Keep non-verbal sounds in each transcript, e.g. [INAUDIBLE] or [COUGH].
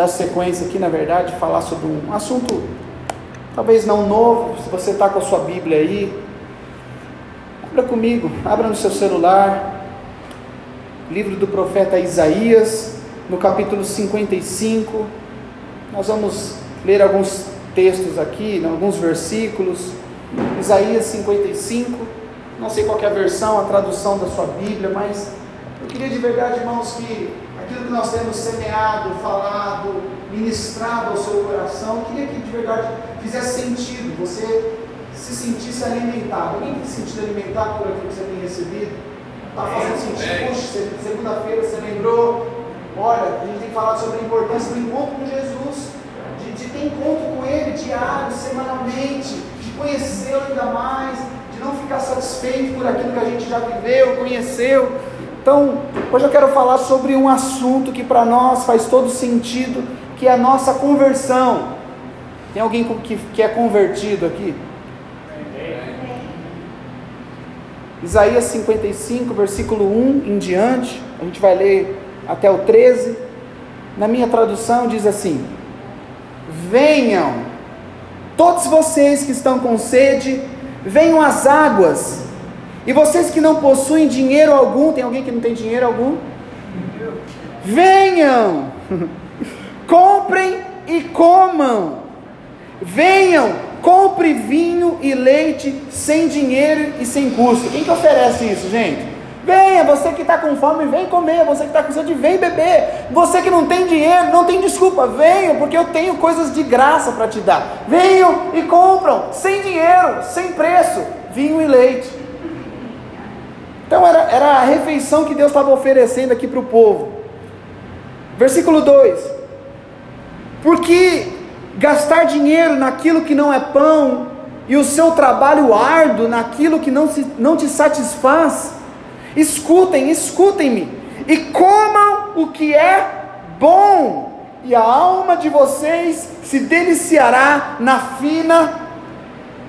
dar sequência aqui, na verdade, falar sobre um assunto talvez não novo, se você está com a sua Bíblia aí, abra comigo, abra no seu celular, livro do profeta Isaías, no capítulo 55, nós vamos ler alguns textos aqui, alguns versículos, Isaías 55, não sei qual é a versão, a tradução da sua Bíblia, mas eu queria de verdade, irmãos, que aquilo que nós temos semeado, falado, ministrado ao seu coração, eu queria que de verdade fizesse sentido, você se sentisse alimentado. Alguém tem se sentido alimentado por aquilo que você tem recebido? Está fazendo sentido? Puxa, segunda-feira você lembrou. Olha, a gente tem falado sobre a importância do encontro com Jesus, de, de ter encontro com Ele diário, semanalmente, de conhecê-lo ainda mais, de não ficar satisfeito por aquilo que a gente já viveu, conheceu. Então, hoje eu quero falar sobre um assunto que para nós faz todo sentido, que é a nossa conversão. Tem alguém que, que é convertido aqui? Isaías 55, versículo 1 em diante, a gente vai ler até o 13. Na minha tradução diz assim: Venham, todos vocês que estão com sede, venham às águas. E vocês que não possuem dinheiro algum, tem alguém que não tem dinheiro algum? Venham, [LAUGHS] comprem e comam. Venham, compre vinho e leite sem dinheiro e sem custo. Quem que oferece isso, gente? Venha, você que está com fome, vem comer. Você que está com sede, vem beber. Você que não tem dinheiro, não tem desculpa, venha, porque eu tenho coisas de graça para te dar. Venham e compram, sem dinheiro, sem preço, vinho e leite. Então era, era a refeição que Deus estava oferecendo aqui para o povo. Versículo 2: Porque gastar dinheiro naquilo que não é pão, e o seu trabalho árduo naquilo que não, se, não te satisfaz, escutem, escutem-me, e comam o que é bom, e a alma de vocês se deliciará na fina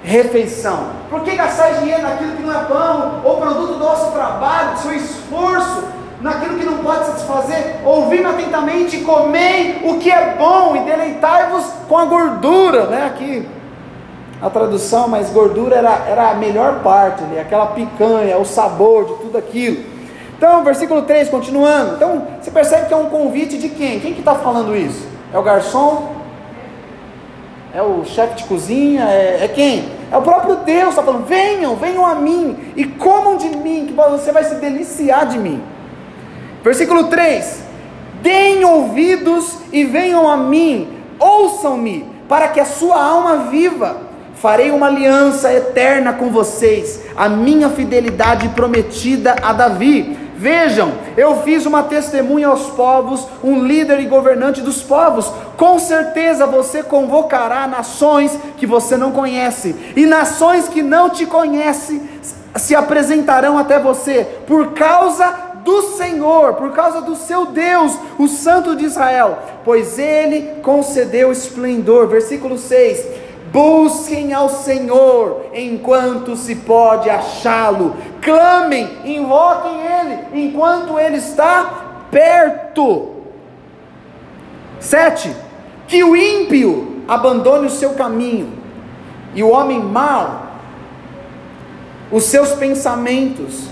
refeição. Por que gastar dinheiro naquilo que não é pão, ou produto do nosso trabalho, do seu esforço, naquilo que não pode satisfazer, ouvindo atentamente, comei o que é bom e deleitai-vos com a gordura, né? Aqui a tradução, mas gordura era, era a melhor parte, né? aquela picanha, o sabor de tudo aquilo. Então, versículo 3, continuando. Então, você percebe que é um convite de quem? Quem que está falando isso? É o garçom? É o chefe de cozinha? É, é quem? É o próprio Deus está falando: venham, venham a mim e comam de mim, que você vai se deliciar de mim. Versículo 3: Deem ouvidos e venham a mim, ouçam-me, para que a sua alma viva. Farei uma aliança eterna com vocês, a minha fidelidade prometida a Davi. Vejam, eu fiz uma testemunha aos povos, um líder e governante dos povos. Com certeza você convocará nações que você não conhece, e nações que não te conhecem se apresentarão até você, por causa do Senhor, por causa do seu Deus, o Santo de Israel, pois ele concedeu esplendor. Versículo 6: Busquem ao Senhor enquanto se pode achá-lo, clamem, invoquem Ele enquanto Ele está perto. 7. Que o ímpio abandone o seu caminho, e o homem mau, os seus pensamentos,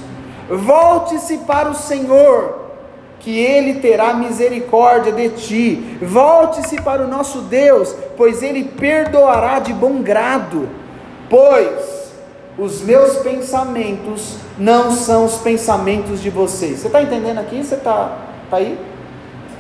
Volte-se para o Senhor, que Ele terá misericórdia de ti. Volte-se para o nosso Deus, pois Ele perdoará de bom grado. Pois os meus pensamentos não são os pensamentos de vocês. Você está entendendo aqui? Você está tá aí?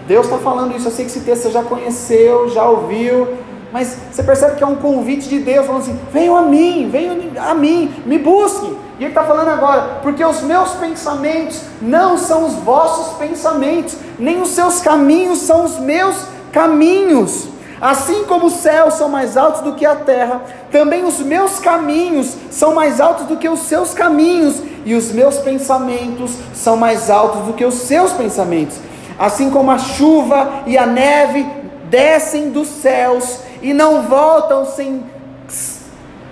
Deus está falando isso. Eu sei que esse texto você já conheceu, já ouviu, mas você percebe que é um convite de Deus, falando assim: venham a mim, venham a mim, me busquem. E ele está falando agora, porque os meus pensamentos não são os vossos pensamentos, nem os seus caminhos são os meus caminhos. Assim como os céus são mais altos do que a terra, também os meus caminhos são mais altos do que os seus caminhos, e os meus pensamentos são mais altos do que os seus pensamentos. Assim como a chuva e a neve descem dos céus e não voltam sem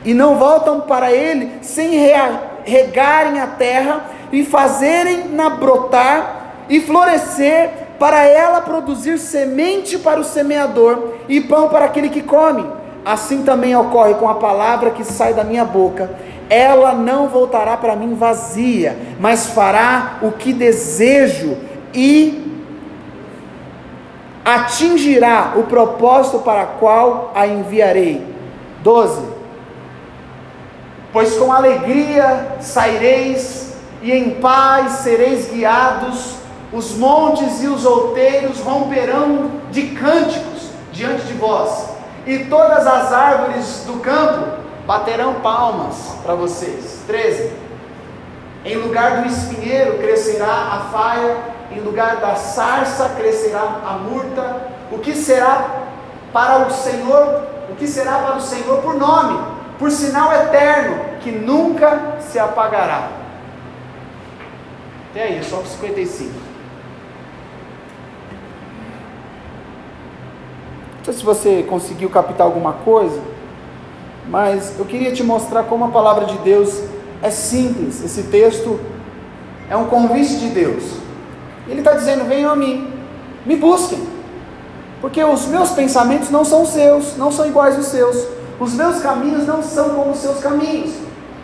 e não voltam para ele sem regarem a terra e fazerem-na brotar e florescer, para ela produzir semente para o semeador e pão para aquele que come. Assim também ocorre com a palavra que sai da minha boca. Ela não voltará para mim vazia, mas fará o que desejo e atingirá o propósito para qual a enviarei. 12. Pois com alegria saireis e em paz sereis guiados, os montes e os outeiros romperão de cânticos diante de vós, e todas as árvores do campo baterão palmas para vocês. 13. Em lugar do espinheiro crescerá a faia em lugar da sarça crescerá a murta. O que será para o Senhor? O que será para o Senhor por nome, por sinal eterno, que nunca se apagará. Até aí, só 55. Sei se você conseguiu captar alguma coisa, mas eu queria te mostrar como a palavra de Deus é simples. Esse texto é um convite de Deus. Ele está dizendo: venham a mim, me busquem, porque os meus pensamentos não são seus, não são iguais aos seus, os meus caminhos não são como os seus caminhos.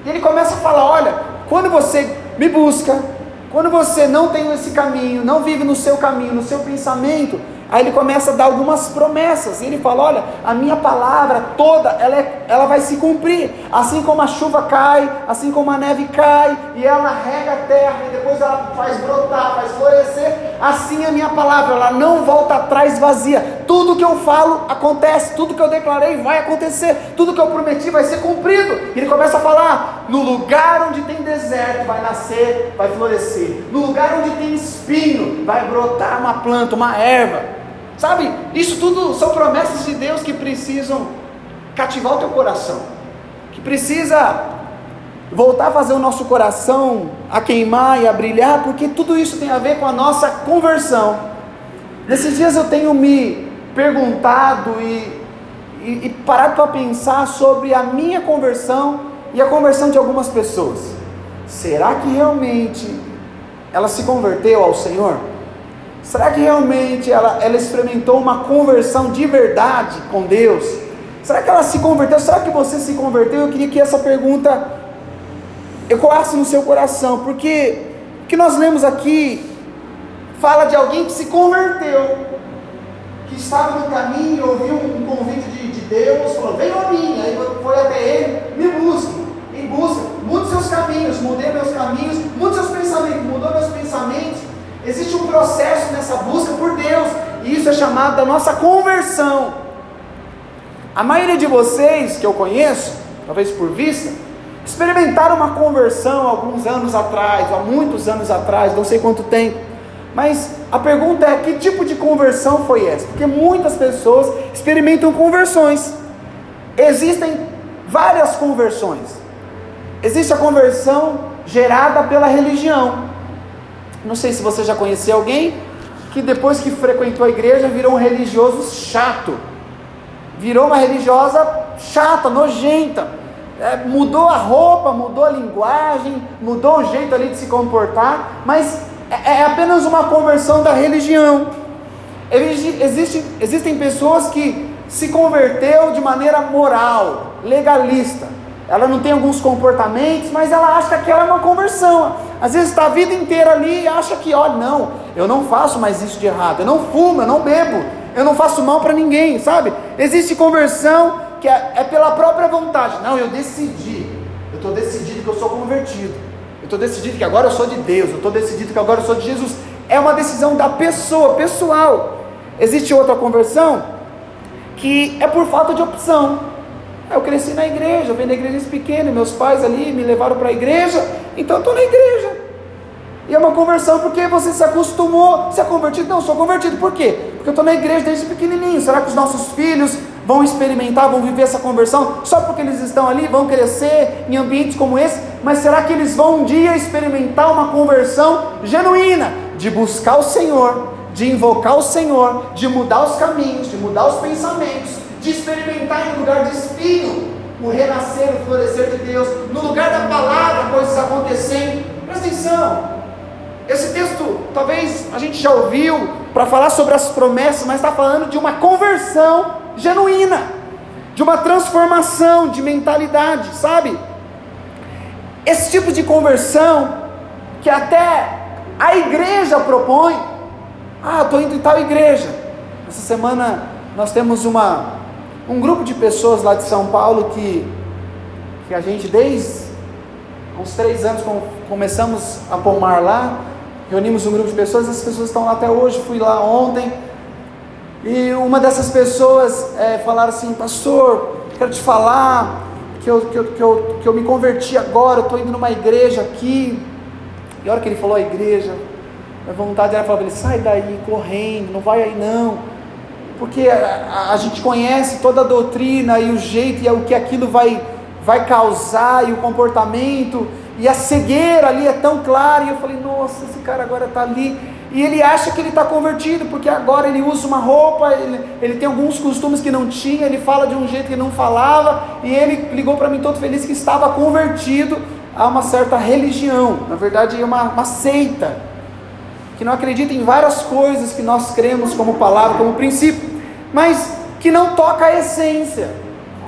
E ele começa a falar: olha, quando você me busca, quando você não tem esse caminho, não vive no seu caminho, no seu pensamento, Aí ele começa a dar algumas promessas. E ele fala: Olha, a minha palavra toda, ela, é, ela vai se cumprir. Assim como a chuva cai, assim como a neve cai, e ela rega a terra, e depois ela faz brotar, faz florescer. Assim a minha palavra, ela não volta atrás vazia. Tudo que eu falo acontece, tudo que eu declarei vai acontecer, tudo que eu prometi vai ser cumprido. E ele começa a falar: No lugar onde tem deserto, vai nascer, vai florescer. No lugar onde tem espinho, vai brotar uma planta, uma erva. Sabe, isso tudo são promessas de Deus que precisam cativar o teu coração, que precisa voltar a fazer o nosso coração a queimar e a brilhar, porque tudo isso tem a ver com a nossa conversão. Nesses dias eu tenho me perguntado e, e, e parado para pensar sobre a minha conversão e a conversão de algumas pessoas. Será que realmente ela se converteu ao Senhor? Será que realmente ela, ela experimentou uma conversão de verdade com Deus? Será que ela se converteu? Será que você se converteu? Eu queria que essa pergunta ecoasse no seu coração, porque o que nós lemos aqui fala de alguém que se converteu, que estava no caminho, ouviu um convite de, de Deus, falou: Venha a mim. Aí foi até ele, me busque, em busca, mude seus caminhos, mudei meus caminhos, mude seus pensamentos, mudou meus pensamentos Existe um processo nessa busca por Deus, e isso é chamado da nossa conversão. A maioria de vocês que eu conheço, talvez por vista, experimentaram uma conversão alguns anos atrás, há muitos anos atrás, não sei quanto tempo. Mas a pergunta é: que tipo de conversão foi essa? Porque muitas pessoas experimentam conversões. Existem várias conversões. Existe a conversão gerada pela religião. Não sei se você já conheceu alguém que depois que frequentou a igreja virou um religioso chato. Virou uma religiosa chata, nojenta. É, mudou a roupa, mudou a linguagem, mudou o jeito ali de se comportar, mas é, é apenas uma conversão da religião. Existe, existem pessoas que se converteu de maneira moral, legalista ela não tem alguns comportamentos, mas ela acha que aquela é uma conversão. Às vezes está a vida inteira ali e acha que, olha, não, eu não faço mais isso de errado, eu não fumo, eu não bebo, eu não faço mal para ninguém, sabe? Existe conversão que é, é, pela própria vontade. Não, eu decidi, eu estou decidido que eu sou convertido, eu estou decidido que agora eu sou de Deus, eu estou decidido que agora eu sou de Jesus. É uma decisão da pessoa, pessoal. Existe outra conversão que é por falta de opção. Eu cresci na igreja, eu venho da igreja pequena, meus pais ali me levaram para a igreja, então eu estou na igreja. E é uma conversão porque você se acostumou, se é convertido? Não, sou convertido, por quê? Porque eu estou na igreja desde pequenininho. Será que os nossos filhos vão experimentar, vão viver essa conversão só porque eles estão ali, vão crescer em ambientes como esse? Mas será que eles vão um dia experimentar uma conversão genuína de buscar o Senhor, de invocar o Senhor, de mudar os caminhos, de mudar os pensamentos, de experimentar em lugar de espinho o renascer, o florescer de Deus, no lugar da palavra, coisas acontecendo. Presta atenção, esse texto talvez a gente já ouviu, para falar sobre as promessas, mas está falando de uma conversão genuína, de uma transformação de mentalidade, sabe? Esse tipo de conversão que até a igreja propõe. Ah, estou indo em tal igreja. Essa semana nós temos uma, um grupo de pessoas lá de São Paulo que, que a gente, desde uns três anos, começamos a pomar lá, reunimos um grupo de pessoas, essas pessoas estão lá até hoje, fui lá ontem, e uma dessas pessoas é, falaram assim, pastor, quero te falar que eu, que eu, que eu, que eu me converti agora, estou indo numa igreja aqui, e a hora que ele falou a igreja, a vontade era falar para ele, sai daí correndo, não vai aí não, porque a, a, gente conhece toda a doutrina e o jeito e o que aquilo vai, vai causar e o comportamento, e a cegueira ali é tão clara, e eu falei, nossa, esse cara agora está ali, e ele acha que ele está convertido, porque agora ele usa uma roupa, ele, ele tem alguns costumes que não tinha, ele fala de um jeito que não falava, e ele ligou para mim todo feliz que estava convertido, a uma certa religião, na verdade é uma, uma seita, que não acredita em várias coisas que nós cremos como palavra, como princípio, mas que não toca a essência.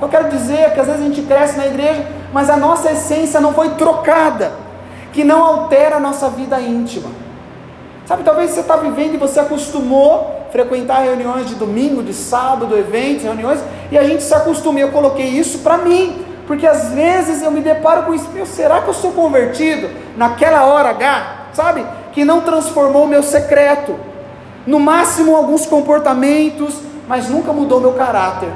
Eu quero dizer que às vezes a gente cresce na igreja, mas a nossa essência não foi trocada, que não altera a nossa vida íntima. Sabe, talvez você está vivendo e você acostumou frequentar reuniões de domingo, de sábado, eventos, reuniões, e a gente se acostuma. Eu coloquei isso para mim, porque às vezes eu me deparo com isso, meu, será que eu sou convertido naquela hora H, sabe? Que não transformou o meu secreto, no máximo alguns comportamentos, mas nunca mudou meu caráter.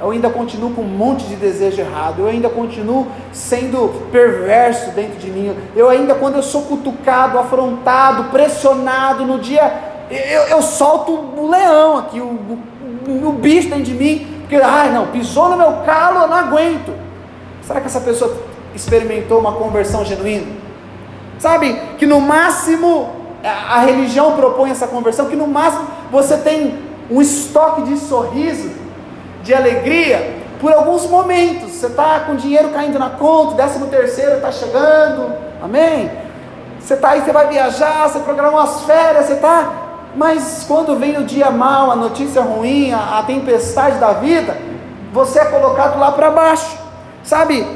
Eu ainda continuo com um monte de desejo errado, eu ainda continuo sendo perverso dentro de mim, eu ainda, quando eu sou cutucado, afrontado, pressionado no dia, eu, eu solto o leão aqui, o, o, o bicho dentro de mim, porque, ai não, pisou no meu calo, eu não aguento. Será que essa pessoa experimentou uma conversão genuína? Sabe, que no máximo, a religião propõe essa conversão, que no máximo você tem um estoque de sorriso, de alegria, por alguns momentos. Você está com dinheiro caindo na conta, décimo terceiro está chegando, amém? Você está aí, você vai viajar, você programou as férias, você está mas quando vem o dia mal, a notícia ruim, a, a tempestade da vida, você é colocado lá para baixo, sabe?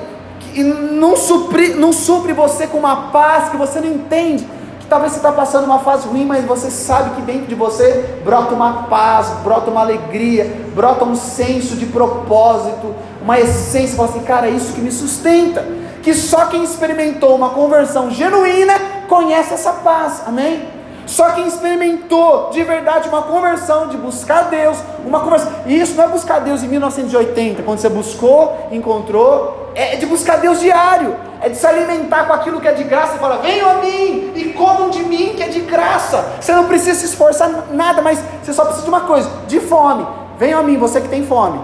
E não supre, não supre você com uma paz que você não entende. Que talvez você está passando uma fase ruim, mas você sabe que dentro de você brota uma paz, brota uma alegria, brota um senso de propósito, uma essência. Você fala assim, cara, é isso que me sustenta. Que só quem experimentou uma conversão genuína conhece essa paz, amém? Só quem experimentou de verdade uma conversão, de buscar Deus, uma conversão. E isso não é buscar Deus em 1980, quando você buscou, encontrou. É de buscar Deus diário. É de se alimentar com aquilo que é de graça e falar: venham a mim e comam de mim que é de graça. Você não precisa se esforçar nada, mas você só precisa de uma coisa: de fome. Venham a mim, você que tem fome.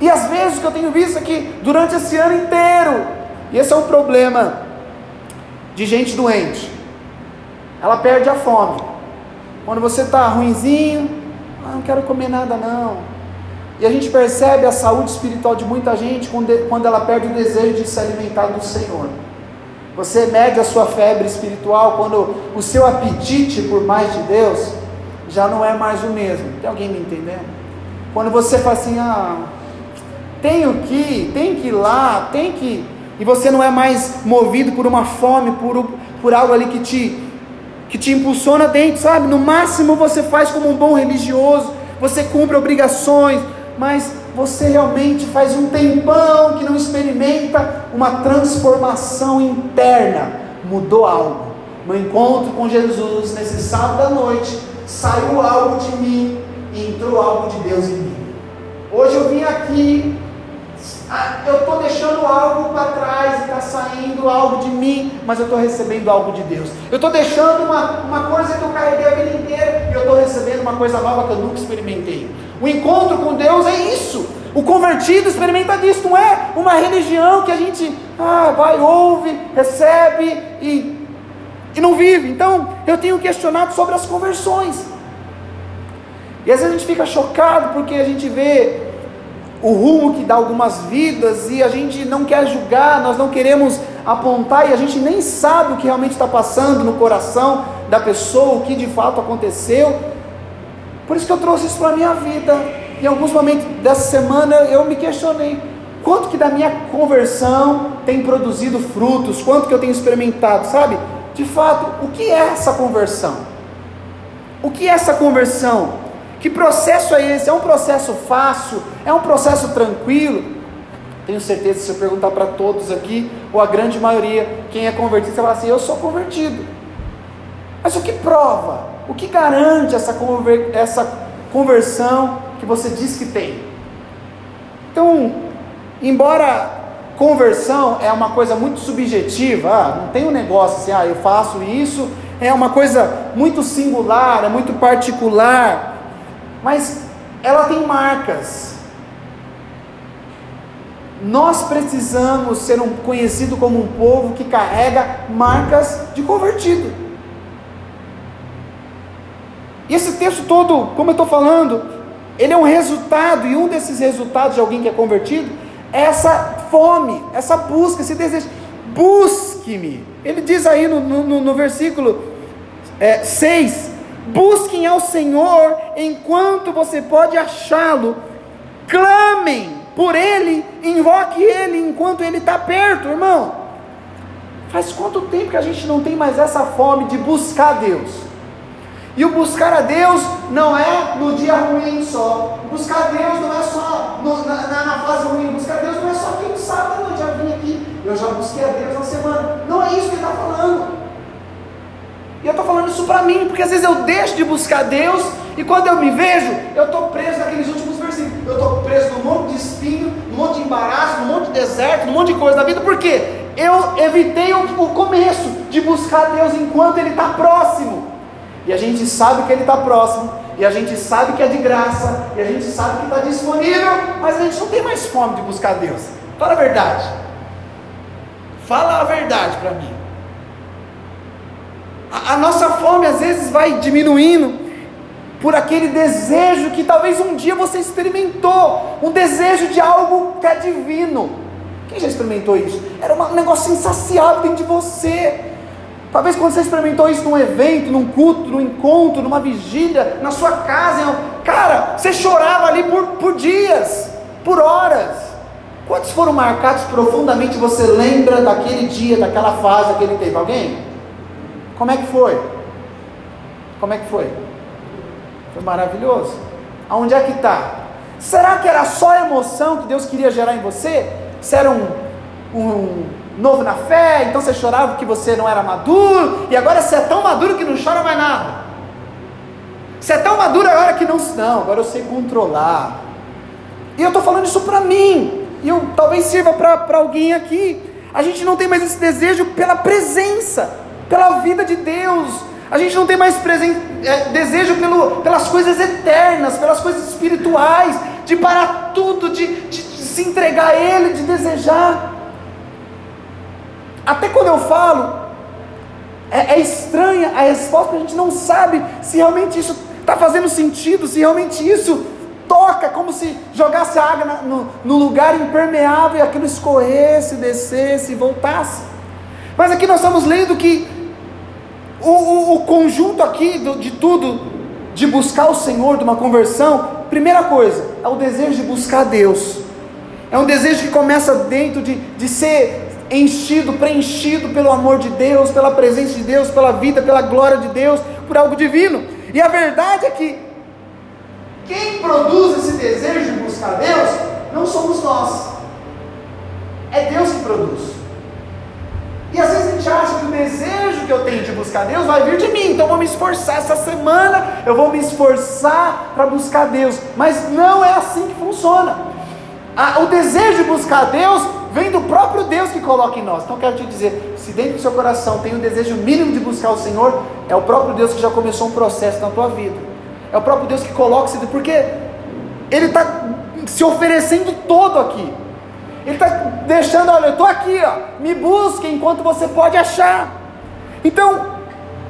E às vezes o que eu tenho visto aqui durante esse ano inteiro, e esse é um problema de gente doente ela perde a fome. Quando você está ruinzinho, ah, não quero comer nada não. E a gente percebe a saúde espiritual de muita gente quando ela perde o desejo de se alimentar do Senhor. Você mede a sua febre espiritual quando o seu apetite por mais de Deus já não é mais o mesmo. Tem alguém me entendendo? Quando você fala assim, ah, tenho que ir, tem que ir lá, tem que. E você não é mais movido por uma fome, por, por algo ali que te que te impulsiona dentro, sabe? No máximo você faz como um bom religioso, você cumpre obrigações, mas você realmente faz um tempão que não experimenta uma transformação interna. Mudou algo. No encontro com Jesus, nesse sábado à noite, saiu algo de mim e entrou algo de Deus em mim. Hoje eu vim aqui ah, eu estou deixando algo para trás está saindo algo de mim, mas eu estou recebendo algo de Deus. Eu estou deixando uma, uma coisa que eu carreguei a vida inteira e eu estou recebendo uma coisa nova que eu nunca experimentei. O encontro com Deus é isso. O convertido experimenta disso, não é uma religião que a gente ah, vai, ouve, recebe e, e não vive. Então, eu tenho questionado sobre as conversões. E às vezes a gente fica chocado porque a gente vê o rumo que dá algumas vidas e a gente não quer julgar, nós não queremos apontar e a gente nem sabe o que realmente está passando no coração da pessoa, o que de fato aconteceu. Por isso que eu trouxe isso para a minha vida. Em alguns momentos dessa semana eu me questionei: quanto que da minha conversão tem produzido frutos? Quanto que eu tenho experimentado, sabe? De fato, o que é essa conversão? O que é essa conversão? Que processo é esse? É um processo fácil? É um processo tranquilo? Tenho certeza, se eu perguntar para todos aqui, ou a grande maioria, quem é convertido, você vai assim: Eu sou convertido. Mas o que prova? O que garante essa, conver essa conversão que você diz que tem? Então, embora conversão é uma coisa muito subjetiva, ah, não tem um negócio assim, ah, eu faço isso, é uma coisa muito singular, é muito particular, mas ela tem marcas. Nós precisamos ser um, conhecido como um povo que carrega marcas de convertido. E esse texto todo, como eu estou falando, ele é um resultado, e um desses resultados de alguém que é convertido é essa fome, essa busca, esse desejo. Busque-me. Ele diz aí no, no, no versículo é, 6: Busquem ao Senhor enquanto você pode achá-lo, clamem por Ele, invoque Ele enquanto Ele está perto, irmão. Faz quanto tempo que a gente não tem mais essa fome de buscar Deus? E o buscar a Deus não é no dia ruim só. Buscar a Deus não é só no, na, na, fase ruim. Buscar a Deus não é só quem sabe, eu já vim aqui, eu já busquei a Deus na semana. Não é isso que ele está falando. E eu estou falando isso para mim, porque às vezes eu deixo de buscar Deus e quando eu me vejo, eu estou preso naqueles últimos versículos. Eu estou preso num monte de espinho, num monte de embaraço, num monte de deserto, num monte de coisa da vida. Por quê? Eu evitei o, o começo de buscar Deus enquanto Ele está próximo. E a gente sabe que Ele está próximo, e a gente sabe que é de graça, e a gente sabe que está disponível, mas a gente não tem mais fome de buscar Deus. Fala a verdade. Fala a verdade para mim. A, a nossa fome às vezes vai diminuindo por aquele desejo que talvez um dia você experimentou, um desejo de algo que é divino. Quem já experimentou isso? Era um negócio insaciável dentro de você. Talvez quando você experimentou isso num evento, num culto, num encontro, numa vigília, na sua casa, cara, você chorava ali por, por dias, por horas. Quantos foram marcados profundamente? Você lembra daquele dia, daquela fase que ele teve? Alguém? Como é que foi? Como é que foi? Foi maravilhoso. Aonde é que está? Será que era só emoção que Deus queria gerar em você? Você era um, um novo na fé, então você chorava que você não era maduro, e agora você é tão maduro que não chora mais nada. Você é tão maduro agora que não. Não, agora eu sei controlar. E eu estou falando isso para mim, e eu, talvez sirva para alguém aqui. A gente não tem mais esse desejo pela presença pela vida de Deus. A gente não tem mais é, desejo pelo, pelas coisas eternas, pelas coisas espirituais, de parar tudo, de, de, de se entregar a Ele, de desejar. Até quando eu falo, é, é estranha a resposta, a gente não sabe se realmente isso está fazendo sentido, se realmente isso toca, como se jogasse água na, no, no lugar impermeável e aquilo escorresse, descesse voltasse. Mas aqui nós estamos lendo que o, o, o conjunto aqui do, de tudo, de buscar o Senhor, de uma conversão, primeira coisa, é o desejo de buscar Deus. É um desejo que começa dentro de, de ser enchido, preenchido pelo amor de Deus, pela presença de Deus, pela vida, pela glória de Deus, por algo divino. E a verdade é que quem produz esse desejo de buscar Deus não somos nós, é Deus que produz. E às vezes a gente acha que o desejo que eu tenho de buscar Deus vai vir de mim, então vou me esforçar essa semana, eu vou me esforçar para buscar Deus. Mas não é assim que funciona. o desejo de buscar Deus vem do próprio Deus que coloca em nós. Então quero te dizer, se dentro do seu coração tem um desejo mínimo de buscar o Senhor, é o próprio Deus que já começou um processo na tua vida. É o próprio Deus que coloca, porque Ele está se oferecendo todo aqui. Ele está deixando, olha, eu estou aqui, ó, me busque enquanto você pode achar. Então,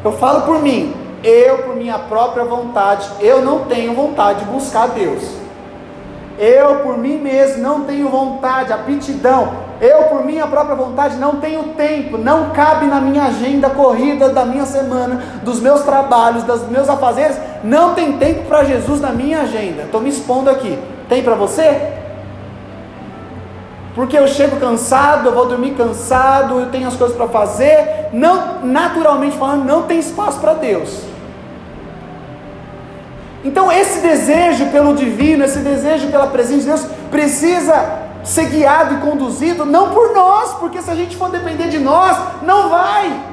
eu falo por mim, eu, por minha própria vontade, eu não tenho vontade de buscar Deus. Eu por mim mesmo não tenho vontade, aptidão. Eu por minha própria vontade não tenho tempo, não cabe na minha agenda corrida da minha semana, dos meus trabalhos, dos meus afazeres, não tem tempo para Jesus na minha agenda. Estou me expondo aqui. Tem para você? Porque eu chego cansado, eu vou dormir cansado, eu tenho as coisas para fazer, não, naturalmente falando, não tem espaço para Deus. Então, esse desejo pelo divino, esse desejo pela presença de Deus, precisa ser guiado e conduzido não por nós, porque se a gente for depender de nós, não vai.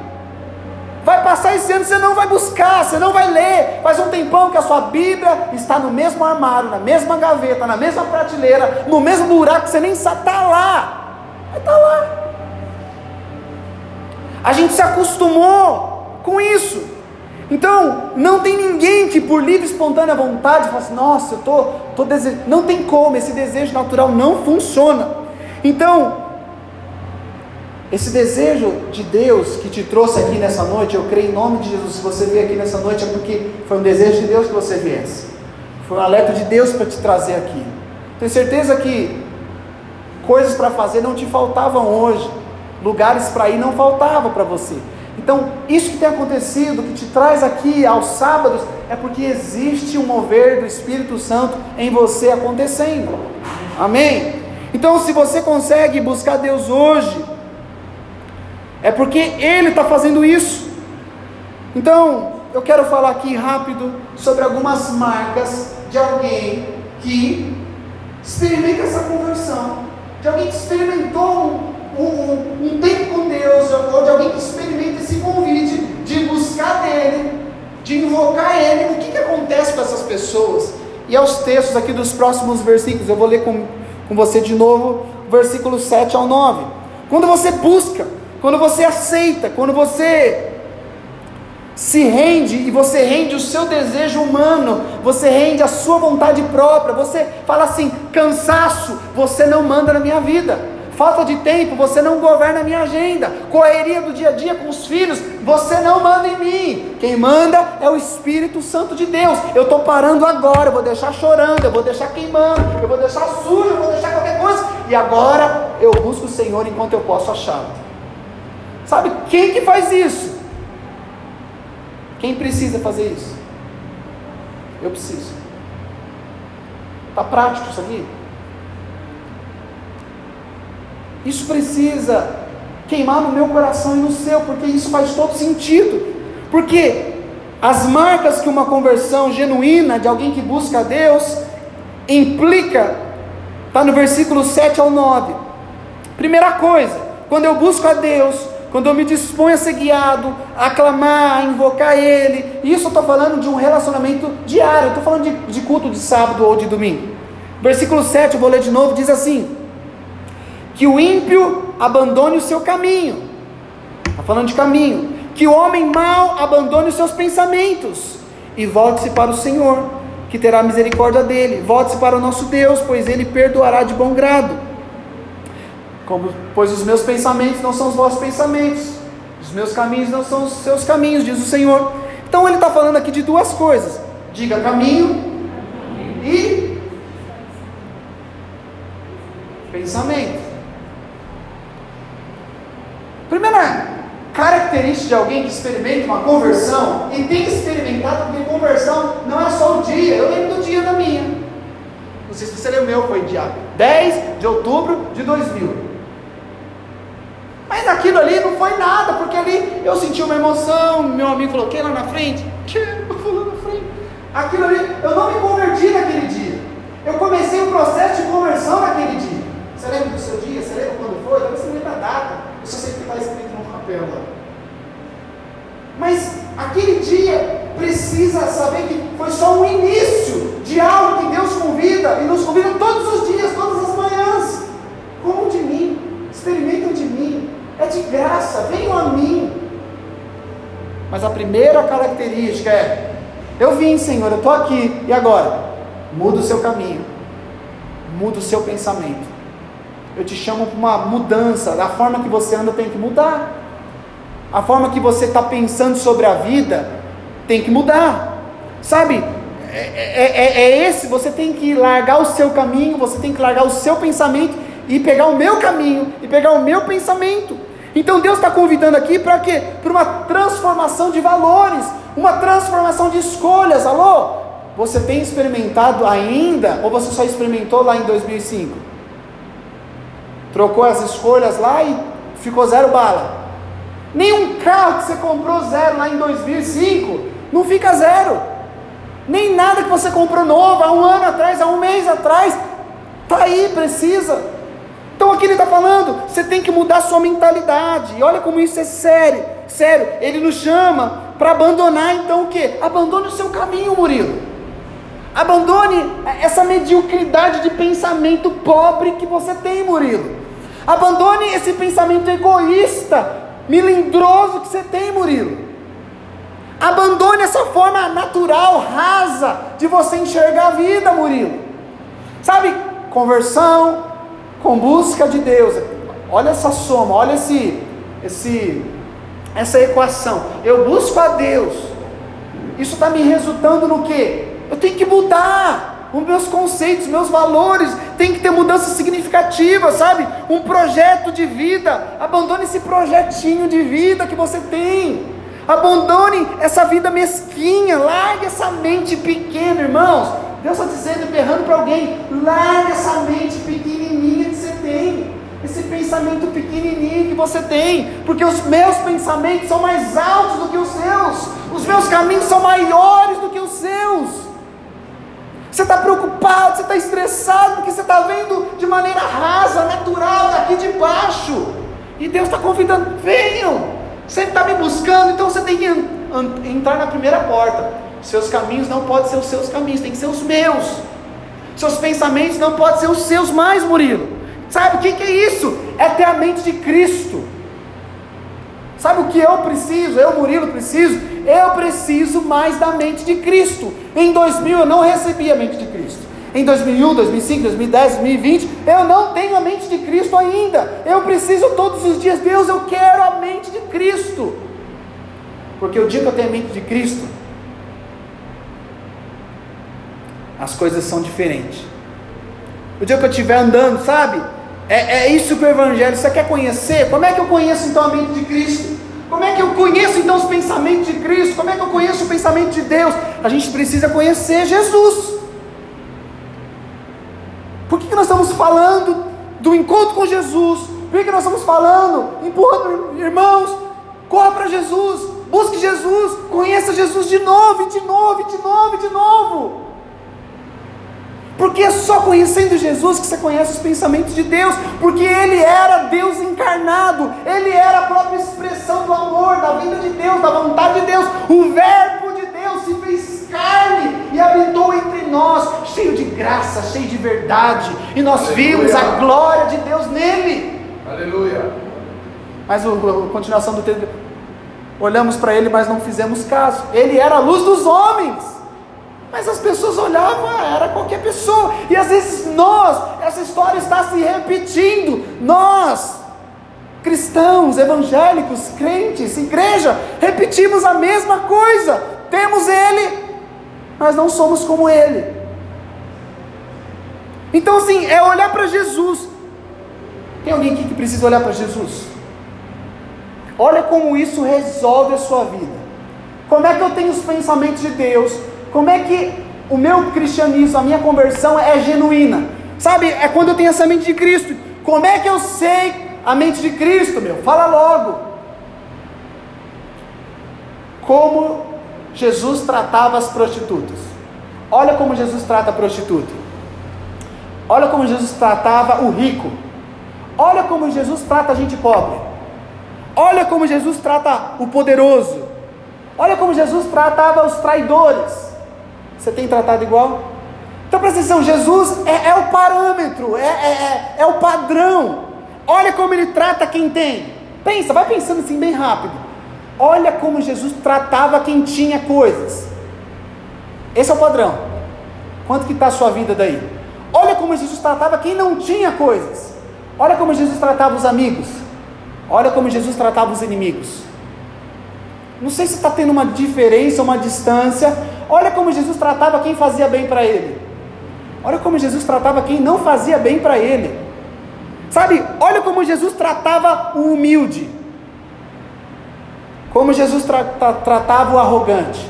Vai passar esse ano, você não vai buscar, você não vai ler. Faz um tempão que a sua Bíblia está no mesmo armário, na mesma gaveta, na mesma prateleira, no mesmo buraco você nem sabe, está lá. Está lá. A gente se acostumou com isso. Então, não tem ninguém que por livre e espontânea vontade fala assim, nossa, eu tô, tô desejando. Não tem como, esse desejo natural não funciona. Então, esse desejo de Deus que te trouxe aqui nessa noite, eu creio em nome de Jesus, se você veio aqui nessa noite é porque foi um desejo de Deus que você viesse. Foi um alerta de Deus para te trazer aqui. Tenho certeza que coisas para fazer não te faltavam hoje, lugares para ir não faltavam para você. Então, isso que tem acontecido, que te traz aqui aos sábados, é porque existe um mover do Espírito Santo em você acontecendo. Amém? Então, se você consegue buscar Deus hoje, é porque Ele está fazendo isso. Então, eu quero falar aqui rápido sobre algumas marcas de alguém que experimenta essa conversão, de alguém que experimentou um, um, um tempo com Deus, ou de alguém que experimenta esse convite de buscar dele, de invocar ele. O que, que acontece com essas pessoas? E aos textos aqui dos próximos versículos, eu vou ler com, com você de novo, versículos 7 ao 9. Quando você busca, quando você aceita, quando você se rende e você rende o seu desejo humano, você rende a sua vontade própria, você fala assim: cansaço, você não manda na minha vida. Falta de tempo, você não governa a minha agenda. Correria do dia a dia com os filhos, você não manda em mim. Quem manda é o Espírito Santo de Deus. Eu estou parando agora, eu vou deixar chorando, eu vou deixar queimando, eu vou deixar sujo, eu vou deixar qualquer coisa. E agora eu busco o Senhor enquanto eu posso achá-lo. Sabe quem que faz isso? Quem precisa fazer isso? Eu preciso. Está prático isso aqui? Isso precisa queimar no meu coração e no seu, porque isso faz todo sentido. Porque as marcas que uma conversão genuína de alguém que busca a Deus implica, está no versículo 7 ao 9. Primeira coisa, quando eu busco a Deus, quando eu me disponho a ser guiado, a aclamar, a invocar Ele, isso eu estou falando de um relacionamento diário, eu estou falando de, de culto de sábado ou de domingo. Versículo 7, eu vou ler de novo, diz assim: que o ímpio abandone o seu caminho, está falando de caminho, que o homem mau abandone os seus pensamentos e volte-se para o Senhor, que terá misericórdia dele, volte-se para o nosso Deus, pois ele perdoará de bom grado. Como, pois os meus pensamentos não são os vossos pensamentos, os meus caminhos não são os seus caminhos, diz o Senhor. Então ele está falando aqui de duas coisas: diga caminho e pensamento. Primeira característica de alguém que experimenta uma conversão, e tem que experimentar, porque conversão não é só o dia, eu lembro do dia da minha. Não sei se você lembra meu, foi dia 10 de outubro de 2000. Aquilo ali não foi nada, porque ali eu senti uma emoção, meu amigo falou, quer lá na frente? [LAUGHS] Eu. Aquilo ali, eu não me converti naquele dia. Eu comecei o processo de conversão naquele dia. Você lembra do seu dia? Você lembra quando foi? Talvez você lembra a data só sei que está escrito no papel lá. Mas aquele dia precisa saber que foi só um início de algo que Deus convida e nos convida todos os dias, todas as manhãs. Como de mim, experimentam de mim, é de graça, venham a mim. Mas a primeira característica é: eu vim, Senhor, eu estou aqui, e agora? Muda o seu caminho, muda o seu pensamento eu te chamo para uma mudança. A forma que você anda tem que mudar. A forma que você está pensando sobre a vida tem que mudar. Sabe, é, é, é, é esse, você tem que largar o seu caminho, você tem que largar o seu pensamento e pegar o meu caminho e pegar o meu pensamento. Então Deus está convidando aqui para quê? Para uma transformação de valores, uma transformação de escolhas. Alô? Você tem experimentado ainda ou você só experimentou lá em 2005? Trocou as escolhas lá e ficou zero bala. Nenhum carro que você comprou zero lá em 2005 não fica zero. Nem nada que você comprou novo há um ano atrás, há um mês atrás, está aí, precisa. Então aqui ele está falando, você tem que mudar sua mentalidade. E olha como isso é sério, sério. Ele nos chama para abandonar então o que? Abandone o seu caminho, Murilo. Abandone essa mediocridade de pensamento pobre que você tem, Murilo. Abandone esse pensamento egoísta, melindroso que você tem, Murilo. Abandone essa forma natural, rasa, de você enxergar a vida, Murilo. Sabe, conversão com busca de Deus. Olha essa soma, olha esse, esse, essa equação. Eu busco a Deus. Isso está me resultando no que? Eu tenho que mudar os meus conceitos, meus valores, tem que ter mudança significativa, sabe? Um projeto de vida. Abandone esse projetinho de vida que você tem. Abandone essa vida mesquinha, largue essa mente pequena, irmãos. Deus está dizendo, berrando para alguém: largue essa mente pequenininha tem, esse pensamento pequenininho que você tem, porque os meus pensamentos são mais altos do que os seus, os meus caminhos são maiores do que os seus. Você está preocupado, você está estressado, porque você está vendo de maneira rasa, natural, daqui de baixo. E Deus está convidando: venham, você está me buscando, então você tem que entrar na primeira porta. Seus caminhos não podem ser os seus caminhos, tem que ser os meus. Seus pensamentos não podem ser os seus mais, Murilo. Sabe o que, que é isso? É ter a mente de Cristo. Sabe o que eu preciso? Eu, Murilo, preciso? Eu preciso mais da mente de Cristo. Em 2000 eu não recebi a mente de Cristo em 2001, 2005, 2010, 2020, eu não tenho a mente de Cristo ainda. Eu preciso todos os dias, Deus, eu quero a mente de Cristo. Porque o dia que eu tenho a mente de Cristo, as coisas são diferentes. O dia que eu estiver andando, sabe? É, é isso que o Evangelho, você quer conhecer? Como é que eu conheço então a mente de Cristo? Como é que eu conheço então os pensamentos de Cristo? Como é que eu conheço o pensamento de Deus? A gente precisa conhecer Jesus. Por que, que nós estamos falando do encontro com Jesus? Por que, que nós estamos falando, empurrando irmãos, corra para Jesus, busque Jesus, conheça Jesus de novo, de novo, de novo, de novo. Porque é só conhecendo Jesus que você conhece os pensamentos de Deus, porque Ele era Deus encarnado, Ele era a própria expressão do amor, da vida de Deus, da vontade de Deus, o Verbo de Deus se fez carne e habitou entre nós, cheio de graça, cheio de verdade, e nós Aleluia. vimos a glória de Deus nele. Aleluia. Mas a continuação do texto, olhamos para ele, mas não fizemos caso. Ele era a luz dos homens. Mas as pessoas olhavam, ah, era qualquer pessoa. E às vezes nós, essa história está se repetindo. Nós, cristãos, evangélicos, crentes, igreja, repetimos a mesma coisa. Temos Ele, mas não somos como Ele. Então, assim, é olhar para Jesus. Tem alguém aqui que precisa olhar para Jesus? Olha como isso resolve a sua vida. Como é que eu tenho os pensamentos de Deus? Como é que o meu cristianismo, a minha conversão é genuína? Sabe, é quando eu tenho essa mente de Cristo. Como é que eu sei a mente de Cristo, meu? Fala logo. Como Jesus tratava as prostitutas. Olha como Jesus trata a prostituta. Olha como Jesus tratava o rico. Olha como Jesus trata a gente pobre. Olha como Jesus trata o poderoso. Olha como Jesus tratava os traidores. Você tem tratado igual? Então presta atenção, Jesus é, é o parâmetro, é, é, é, é o padrão. Olha como ele trata quem tem. Pensa, vai pensando assim bem rápido. Olha como Jesus tratava quem tinha coisas. Esse é o padrão. Quanto que está a sua vida daí? Olha como Jesus tratava quem não tinha coisas. Olha como Jesus tratava os amigos. Olha como Jesus tratava os inimigos. Não sei se está tendo uma diferença, uma distância. Olha como Jesus tratava quem fazia bem para ele. Olha como Jesus tratava quem não fazia bem para ele. Sabe, olha como Jesus tratava o humilde. Como Jesus tra tra tratava o arrogante.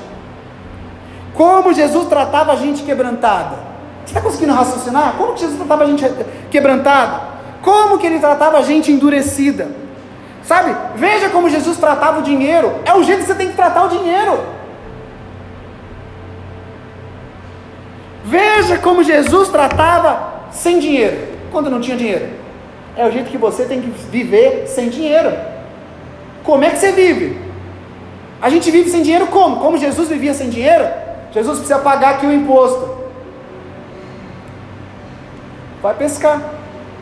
Como Jesus tratava a gente quebrantada. Você está conseguindo raciocinar? Como que Jesus tratava a gente quebrantada? Como que ele tratava a gente endurecida? Sabe? Veja como Jesus tratava o dinheiro. É o jeito que você tem que tratar o dinheiro. Veja como Jesus tratava sem dinheiro, quando não tinha dinheiro. É o jeito que você tem que viver sem dinheiro. Como é que você vive? A gente vive sem dinheiro como? Como Jesus vivia sem dinheiro? Jesus precisa pagar aqui o imposto. Vai pescar.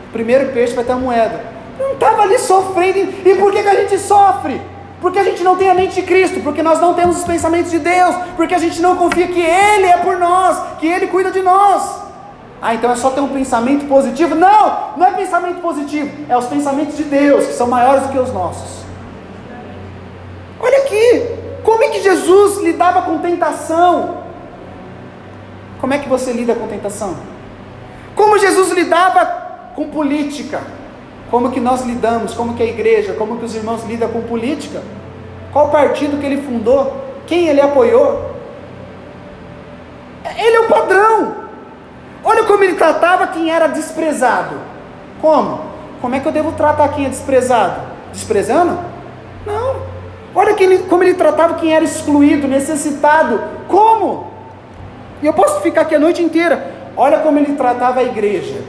O primeiro peixe vai ter a moeda. Não estava ali sofrendo. E por que, que a gente sofre? Porque a gente não tem a mente de Cristo, porque nós não temos os pensamentos de Deus, porque a gente não confia que Ele é por nós, que Ele cuida de nós. Ah, então é só ter um pensamento positivo? Não, não é pensamento positivo, é os pensamentos de Deus, que são maiores do que os nossos. Olha aqui, como é que Jesus lidava com tentação? Como é que você lida com tentação? Como Jesus lidava com política? Como que nós lidamos? Como que a igreja? Como que os irmãos lidam com política? Qual partido que ele fundou? Quem ele apoiou? Ele é o padrão. Olha como ele tratava quem era desprezado. Como? Como é que eu devo tratar quem é desprezado? Desprezando? Não. Olha ele, como ele tratava quem era excluído, necessitado. Como? E eu posso ficar aqui a noite inteira. Olha como ele tratava a igreja.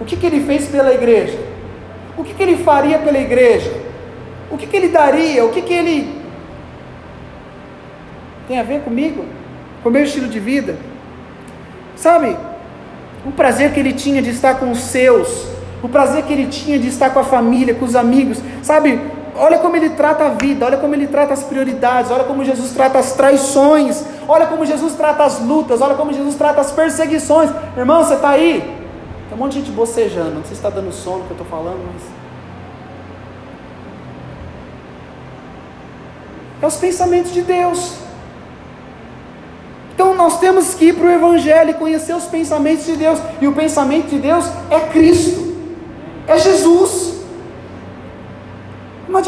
O que, que ele fez pela igreja? O que, que ele faria pela igreja? O que, que ele daria? O que, que ele. Tem a ver comigo? Com o meu estilo de vida? Sabe? O prazer que ele tinha de estar com os seus, o prazer que ele tinha de estar com a família, com os amigos, sabe? Olha como ele trata a vida, olha como ele trata as prioridades, olha como Jesus trata as traições, olha como Jesus trata as lutas, olha como Jesus trata as perseguições. Irmão, você está aí? Tem um monte de gente bocejando, não sei se está dando sono que eu estou falando, mas. É os pensamentos de Deus. Então nós temos que ir para o Evangelho e conhecer os pensamentos de Deus. E o pensamento de Deus é Cristo, é Jesus.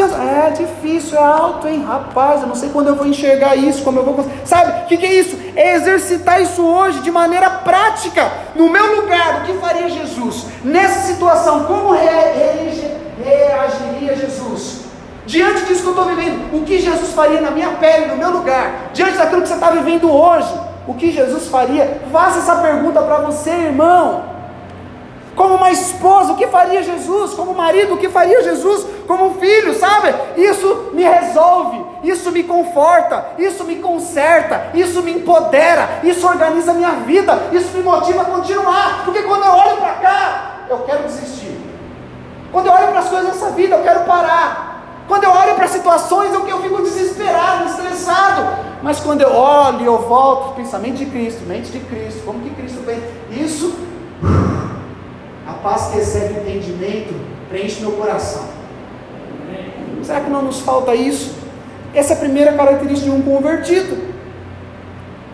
É difícil, é alto, hein? Rapaz, eu não sei quando eu vou enxergar isso, como eu vou. Sabe, o que, que é isso? É exercitar isso hoje de maneira prática. No meu lugar, o que faria Jesus? Nessa situação, como reagiria Jesus? Diante disso que eu estou vivendo, o que Jesus faria na minha pele, no meu lugar? Diante daquilo que você está vivendo hoje, o que Jesus faria? Faça essa pergunta para você, irmão. Como uma esposa, o que faria Jesus? Como marido, o que faria Jesus? Como um filho, sabe? Isso me resolve, isso me conforta, isso me conserta, isso me empodera, isso organiza a minha vida, isso me motiva a continuar. Porque quando eu olho para cá, eu quero desistir. Quando eu olho para as coisas dessa vida, eu quero parar. Quando eu olho para situações, eu, eu fico desesperado, estressado. Mas quando eu olho eu volto, pensamento de Cristo, mente de Cristo, como que Cristo vem? Isso a paz que o entendimento preenche meu coração. Será que não nos falta isso? Essa é a primeira característica de um convertido.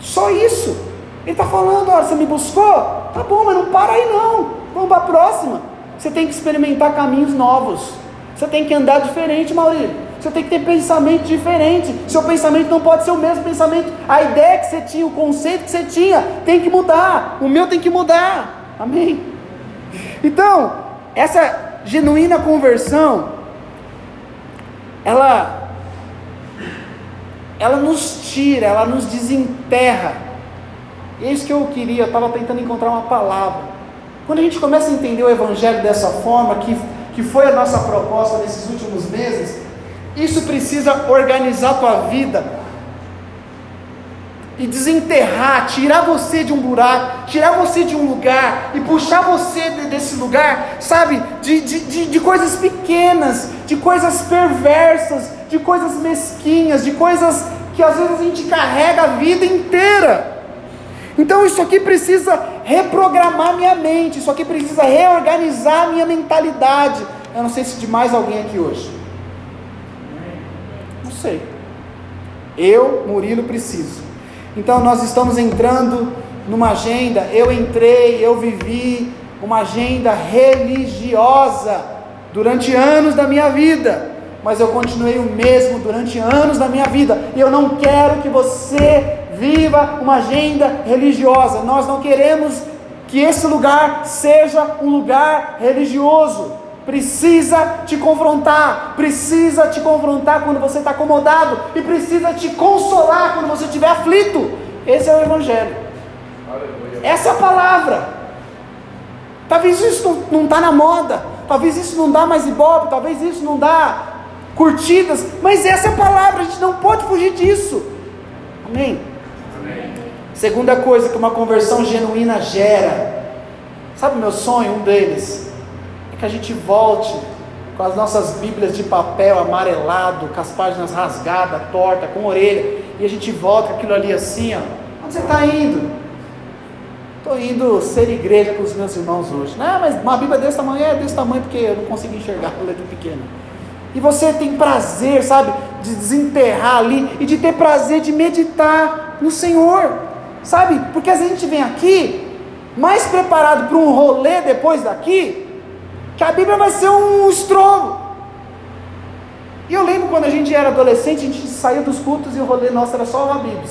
Só isso. Ele está falando, olha, você me buscou? Tá bom, mas não para aí não. Vamos para a próxima. Você tem que experimentar caminhos novos. Você tem que andar diferente, Maurício. Você tem que ter pensamento diferente. Seu pensamento não pode ser o mesmo pensamento. A ideia que você tinha, o conceito que você tinha, tem que mudar. O meu tem que mudar. Amém? Então, essa genuína conversão, ela, ela nos tira, ela nos desenterra. E é isso que eu queria, eu estava tentando encontrar uma palavra. Quando a gente começa a entender o Evangelho dessa forma, que, que foi a nossa proposta nesses últimos meses, isso precisa organizar a tua vida, e desenterrar, tirar você de um buraco, tirar você de um lugar e puxar você desse lugar, sabe? De, de, de, de, coisas pequenas, de coisas perversas, de coisas mesquinhas, de coisas que às vezes a gente carrega a vida inteira. Então isso aqui precisa reprogramar minha mente, isso aqui precisa reorganizar minha mentalidade. Eu não sei se de mais alguém aqui hoje. Não sei. Eu, Murilo, preciso. Então nós estamos entrando numa agenda, eu entrei, eu vivi uma agenda religiosa durante anos da minha vida, mas eu continuei o mesmo durante anos da minha vida, e eu não quero que você viva uma agenda religiosa, nós não queremos que esse lugar seja um lugar religioso. Precisa te confrontar, precisa te confrontar quando você está acomodado, e precisa te consolar quando você estiver aflito. Esse é o Evangelho. Essa é a palavra. Talvez isso não está na moda, talvez isso não dá mais ibope, talvez isso não dá curtidas, mas essa é a palavra, a gente não pode fugir disso. Amém? Amém. Segunda coisa que uma conversão genuína gera. Sabe o meu sonho? Um deles que a gente volte com as nossas Bíblias de papel amarelado, com as páginas rasgadas, torta, com orelha, e a gente volta com aquilo ali assim, ó. Onde você está indo? Estou indo ser igreja com os meus irmãos hoje. Não, mas uma Bíblia desse tamanho é desse tamanho porque eu não consigo enxergar a letra pequena. E você tem prazer, sabe, de desenterrar ali e de ter prazer de meditar no Senhor, sabe? Porque às vezes a gente vem aqui mais preparado para um rolê depois daqui, a Bíblia vai ser um estrondo. E eu lembro quando a gente era adolescente, a gente saía dos cultos e o rolê nosso era só a Bíblia.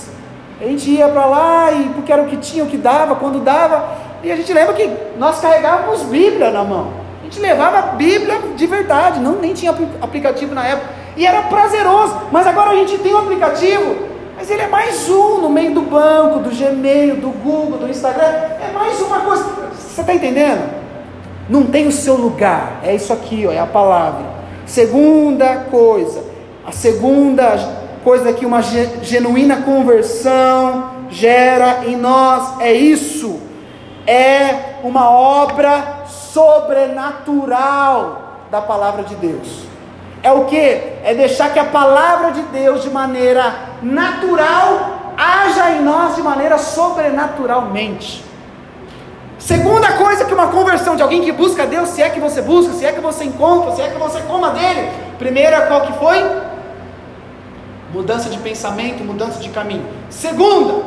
A gente ia para lá e porque era o que tinha, o que dava, quando dava. E a gente lembra que nós carregávamos Bíblia na mão. A gente levava a Bíblia de verdade, não nem tinha aplicativo na época. E era prazeroso. Mas agora a gente tem um aplicativo, mas ele é mais um no meio do banco, do Gmail, do Google, do Instagram. É mais uma coisa. Você está entendendo? Não tem o seu lugar. É isso aqui, ó, é a palavra. Segunda coisa. A segunda coisa que uma genuína conversão gera em nós é isso, é uma obra sobrenatural da palavra de Deus. É o que? É deixar que a palavra de Deus, de maneira natural, haja em nós de maneira sobrenaturalmente. Segunda coisa que uma conversão de alguém que busca Deus, se é que você busca, se é que você encontra, se é que você coma dele. Primeira, qual que foi? mudança de pensamento, mudança de caminho. Segunda,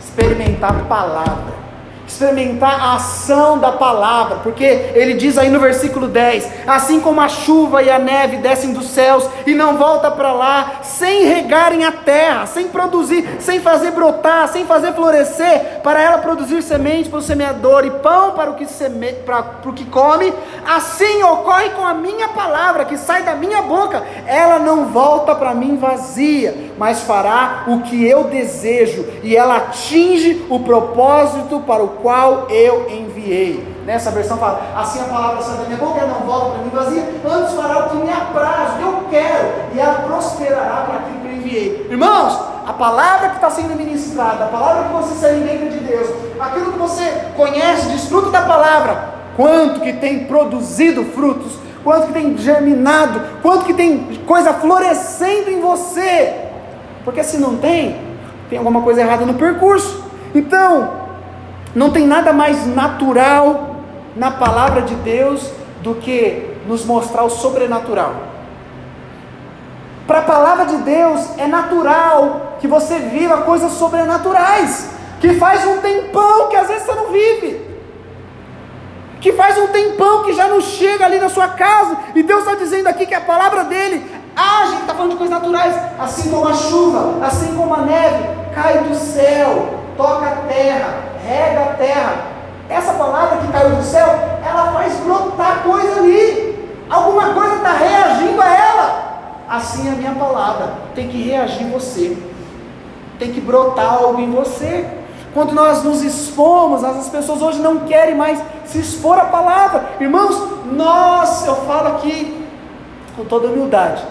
experimentar a palavra experimentar a ação da palavra, porque ele diz aí no versículo 10: assim como a chuva e a neve descem dos céus e não volta para lá, sem regarem a terra, sem produzir, sem fazer brotar, sem fazer florescer, para ela produzir semente para o semeador e pão para o que, seme, para, para o que come, assim ocorre com a minha palavra que sai da minha boca, ela não volta para mim vazia, mas fará o que eu desejo, e ela atinge o propósito para o qual eu enviei. Nessa versão fala: assim a palavra sai da minha boca, não volta para mim vazia, antes fará o que me apraz, o que eu quero, e ela prosperará para aquilo que eu enviei. Irmãos, a palavra que está sendo ministrada, a palavra que você se alimenta de Deus, aquilo que você conhece, desfruta da palavra, quanto que tem produzido frutos, quanto que tem germinado, quanto que tem coisa florescendo em você. Porque se não tem, tem alguma coisa errada no percurso. Então, não tem nada mais natural na palavra de Deus do que nos mostrar o sobrenatural. Para a palavra de Deus é natural que você viva coisas sobrenaturais, que faz um tempão que às vezes você não vive. Que faz um tempão que já não chega ali na sua casa, e Deus está dizendo aqui que a palavra dele age, está falando de coisas naturais, assim como a chuva, assim como a neve, cai do céu, toca a terra, rega a terra. Essa palavra que caiu do céu, ela faz brotar coisa ali. Alguma coisa está reagindo a ela. Assim é a minha palavra. Tem que reagir você. Tem que brotar algo em você. Quando nós nos expomos, as pessoas hoje não querem mais se expor à palavra. Irmãos, nós, eu falo aqui com toda humildade,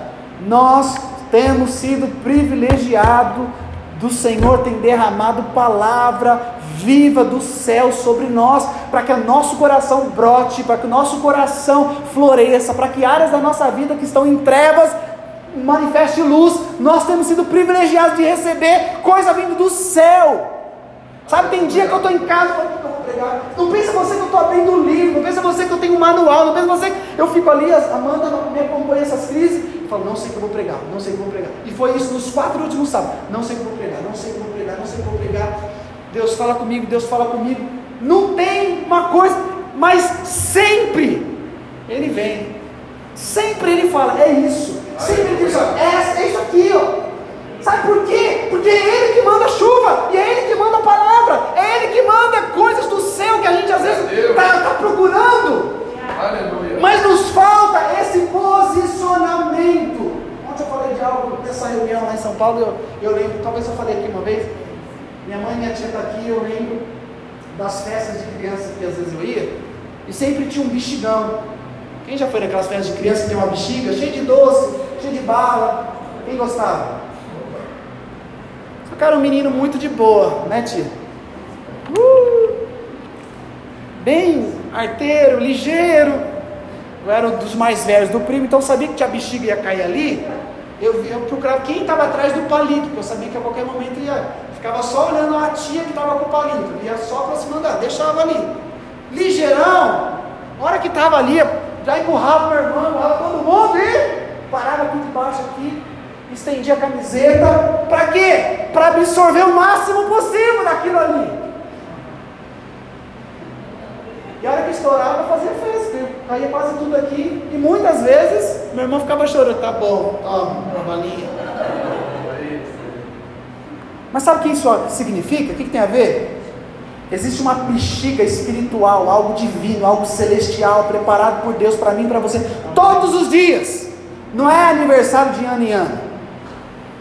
nós temos sido privilegiados do Senhor tem derramado palavra viva do céu sobre nós, para que o nosso coração brote, para que o nosso coração floresça, para que áreas da nossa vida que estão em trevas manifeste luz. Nós temos sido privilegiados de receber coisa vindo do céu. Sabe, tem dia que eu estou em casa. Não pensa você que eu estou abrindo um livro, não pensa você que eu tenho um manual, não pensa você que eu fico ali, Amanda me acompanha essas crises, e falo, não sei que eu vou pregar, não sei que eu vou pregar. E foi isso nos quatro últimos sábados. Não sei que eu vou pregar, não sei que eu vou pregar, não sei que eu vou pregar. Deus fala comigo, Deus fala comigo. Não tem uma coisa, mas sempre Ele vem. Sempre Ele fala, é isso. Sempre Ele diz, é, é isso aqui, ó. Sabe por quê? Porque é Ele que manda chuva, e é Ele que manda a palavra, é Ele que manda coisas do céu que a gente às vezes está tá procurando. Aleluia. Mas nos falta esse posicionamento. Ontem eu falei de algo nessa reunião lá em São Paulo, eu, eu lembro, talvez eu falei aqui uma vez. Minha mãe e minha tia estão tá aqui, eu lembro das festas de criança que às vezes eu ia, e sempre tinha um bexigão. Quem já foi naquelas festas de criança que tem uma bexiga cheia de doce, cheia de bala? Quem gostava? Cara, um menino muito de boa, né, tia? Uh, bem arteiro, ligeiro. Eu era um dos mais velhos do primo, então sabia que a bexiga ia cair ali. Eu, eu procurava quem estava atrás do palito, porque eu sabia que a qualquer momento ia. Ficava só olhando a tia que estava com o palito, ia só aproximando dela, deixava ali. Ligeirão, a hora que estava ali, já empurrava meu irmão, empurrava todo mundo e parava aqui debaixo aqui, estendia a camiseta, para quê? Para absorver o máximo possível daquilo ali. E a hora que estourava, fazia festa, caía quase tudo aqui, e muitas vezes meu irmão ficava chorando, tá bom, toma, uma balinha. Mas sabe o que isso significa? O que, que tem a ver? Existe uma bexiga espiritual, algo divino, algo celestial, preparado por Deus para mim e para você, todos os dias. Não é aniversário de ano em ano.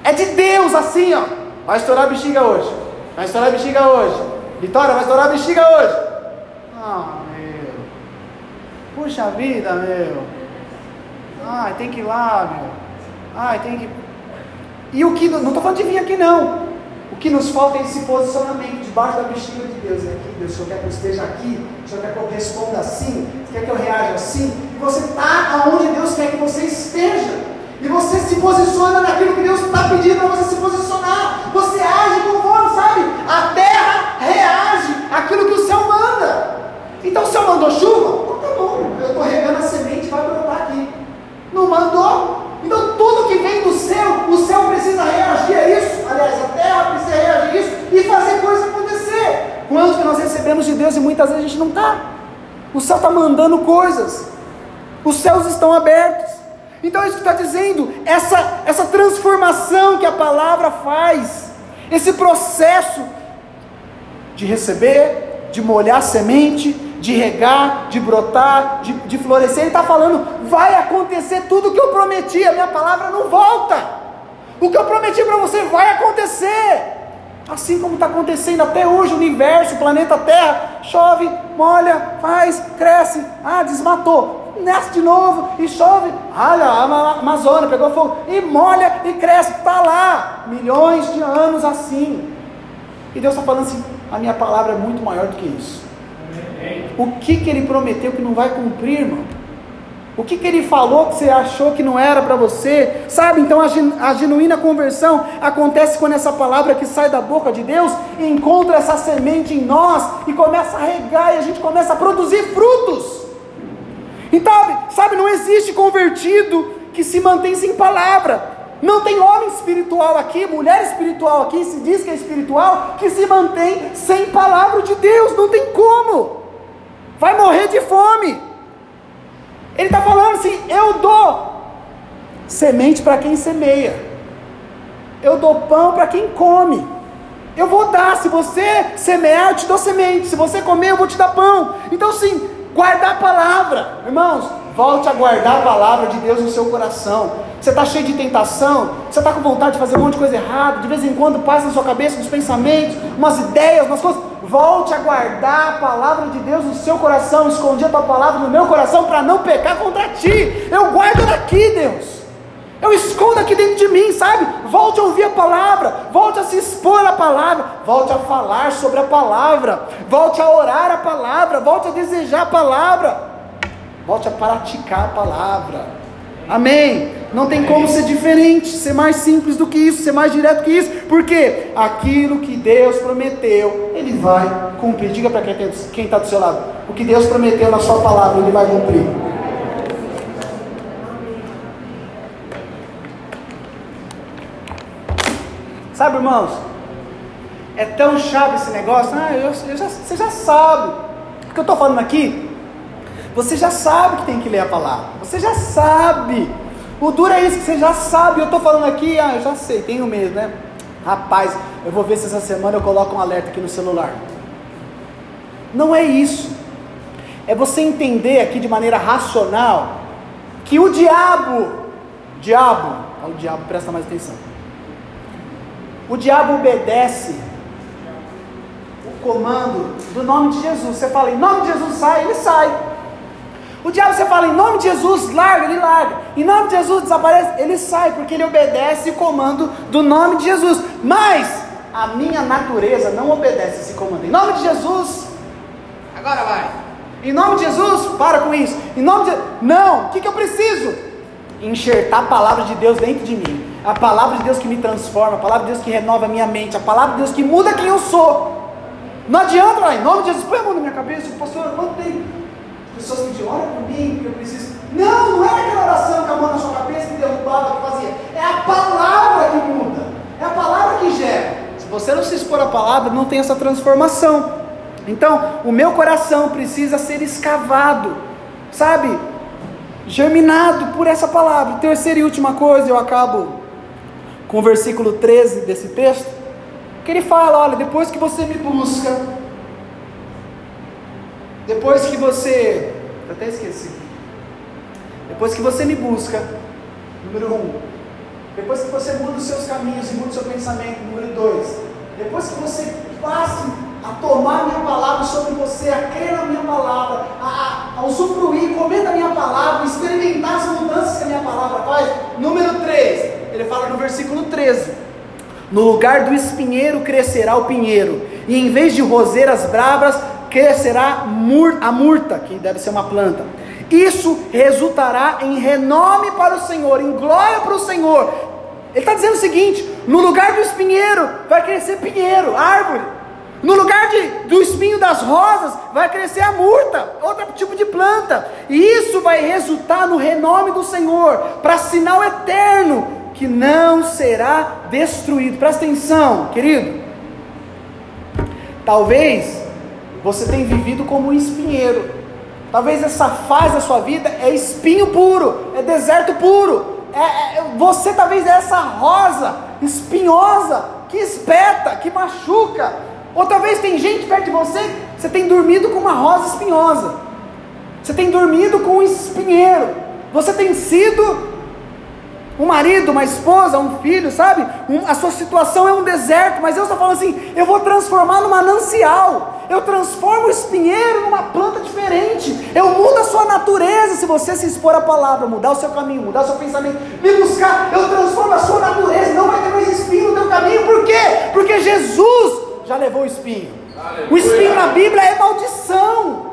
É de Deus assim, ó. Vai estourar a bexiga hoje. Vai estourar a bexiga hoje. Vitória, vai estourar a bexiga hoje. Ah, meu. Puxa vida, meu. Ai, tem que ir lá, meu. Ai, tem que. E o que. Não estou falando de vir aqui, não. Que nos falta é esse posicionamento debaixo da bexiga de Deus. É aqui, Deus, o Senhor quer que eu esteja aqui, o Senhor quer que eu responda assim, quer que eu reaja assim. E você está aonde Deus quer que você esteja. E você se posiciona naquilo que Deus está pedindo para você se posicionar. Você age conforme, sabe? A terra reage àquilo que o céu manda. Então o céu mandou chuva? Então tá bom, eu estou regando a semente, vai brotar aqui. Não mandou? Então tudo que vem do céu, o céu precisa reagir a isso. Aliás, a terra precisa reagir a isso e fazer coisa acontecer. Quanto que nós recebemos de Deus e muitas vezes a gente não está. O céu está mandando coisas. Os céus estão abertos. Então é isso que está dizendo, essa, essa transformação que a palavra faz, esse processo de receber, de molhar a semente, de regar, de brotar, de, de florescer, ele está falando, vai acontecer tudo o que eu prometi, a minha palavra não volta. O que eu prometi para você vai acontecer. Assim como está acontecendo até hoje, o universo, o planeta Terra, chove, molha, faz, cresce, ah, desmatou nasce de novo e chove. Olha, a Amazônia pegou fogo e molha e cresce, está lá. Milhões de anos assim. E Deus está falando assim: a minha palavra é muito maior do que isso. O que, que ele prometeu que não vai cumprir, irmão? O que, que ele falou que você achou que não era para você? Sabe, então a, genuína conversão acontece quando essa palavra que sai da boca de Deus encontra essa semente em nós e começa a regar e a gente começa a produzir frutos. Então, sabe, não existe convertido que se mantém sem palavra. Não tem homem espiritual aqui, mulher espiritual aqui, se diz que é espiritual, que se mantém sem palavra de Deus. Não tem como. Vai morrer de fome. Ele está falando assim: eu dou semente para quem semeia, eu dou pão para quem come. Eu vou dar, se você semear, eu te dou semente, se você comer, eu vou te dar pão. Então, sim, Guardar a palavra, irmãos, volte a guardar a palavra de Deus no seu coração. Você está cheio de tentação, você está com vontade de fazer um monte de coisa errada, de vez em quando passa na sua cabeça uns pensamentos, umas ideias, umas coisas. Volte a guardar a palavra de Deus no seu coração. Escondi a tua palavra no meu coração para não pecar contra ti. Eu guardo daqui, Deus. Eu escondo aqui dentro de mim, sabe? Volte a ouvir a palavra, volte a se expor à palavra, volte a falar sobre a palavra, volte a orar a palavra, volte a desejar a palavra, volte a praticar a palavra. Amém. Não tem como ser diferente, ser mais simples do que isso, ser mais direto que isso, porque aquilo que Deus prometeu, Ele vai cumprir. Diga para quem está do seu lado: o que Deus prometeu na Sua palavra, Ele vai cumprir. Sabe, irmãos, é tão chave esse negócio. Ah, eu, eu já, você já sabe. O que eu estou falando aqui, você já sabe que tem que ler a palavra. Você já sabe. O duro é isso que você já sabe. Eu estou falando aqui, ah, eu já sei, tenho mesmo, né? Rapaz, eu vou ver se essa semana eu coloco um alerta aqui no celular. Não é isso. É você entender aqui de maneira racional que o diabo, diabo, o diabo presta mais atenção. O diabo obedece o comando do nome de Jesus. Você fala, em nome de Jesus sai, ele sai. O diabo você fala, em nome de Jesus, larga, ele larga. Em nome de Jesus desaparece, ele sai, porque ele obedece o comando do nome de Jesus. Mas a minha natureza não obedece esse comando. Em nome de Jesus, agora vai. Em nome de Jesus, para com isso. Em nome de Não, o que, que eu preciso? Enxertar a palavra de Deus dentro de mim. A palavra de Deus que me transforma, a palavra de Deus que renova a minha mente, a palavra de Deus que muda quem eu sou. Não adianta, em nome de Jesus, põe a mão na minha cabeça, pastor, quanto tem pessoas que dizem, ora por mim, porque eu preciso. Não, não é aquela oração com a mão na sua cabeça que derrubava, que fazia. É a palavra que muda. É a palavra que gera. Se você não se expor à palavra, não tem essa transformação. Então, o meu coração precisa ser escavado, sabe? Germinado por essa palavra. Terceira e última coisa, eu acabo com o versículo 13 desse texto, que ele fala: olha, depois que você me busca, depois que você. Eu até esqueci. Depois que você me busca, número um. Depois que você muda os seus caminhos e muda o seu pensamento, número dois. Depois que você passe a tomar a minha palavra sobre você, a crer na minha palavra, a, a, usufruir, comer da minha palavra, experimentar as mudanças que a minha palavra faz. Número três ele fala no versículo 13: No lugar do espinheiro crescerá o pinheiro, e em vez de roseiras bravas, crescerá a murta, que deve ser uma planta. Isso resultará em renome para o Senhor, em glória para o Senhor. Ele está dizendo o seguinte: no lugar do espinheiro vai crescer pinheiro, árvore. No lugar de, do espinho das rosas, vai crescer a murta, outro tipo de planta. E isso vai resultar no renome do Senhor, para sinal eterno que não será destruído. Presta atenção, querido. Talvez você tenha vivido como um espinheiro. Talvez essa fase da sua vida é espinho puro, é deserto puro. É, é, você talvez é essa rosa espinhosa que espeta, que machuca. Ou talvez tem gente perto de você, você tem dormido com uma rosa espinhosa. Você tem dormido com um espinheiro. Você tem sido um marido, uma esposa, um filho, sabe? Um, a sua situação é um deserto, mas Deus está falando assim: eu vou transformar num manancial, eu transformo o espinheiro numa planta diferente, eu mudo a sua natureza se você se expor à palavra, mudar o seu caminho, mudar o seu pensamento, me buscar, eu transformo a sua natureza, não vai ter mais espinho no teu caminho, por quê? Porque Jesus já levou o espinho. Aleluia. O espinho na Bíblia é maldição.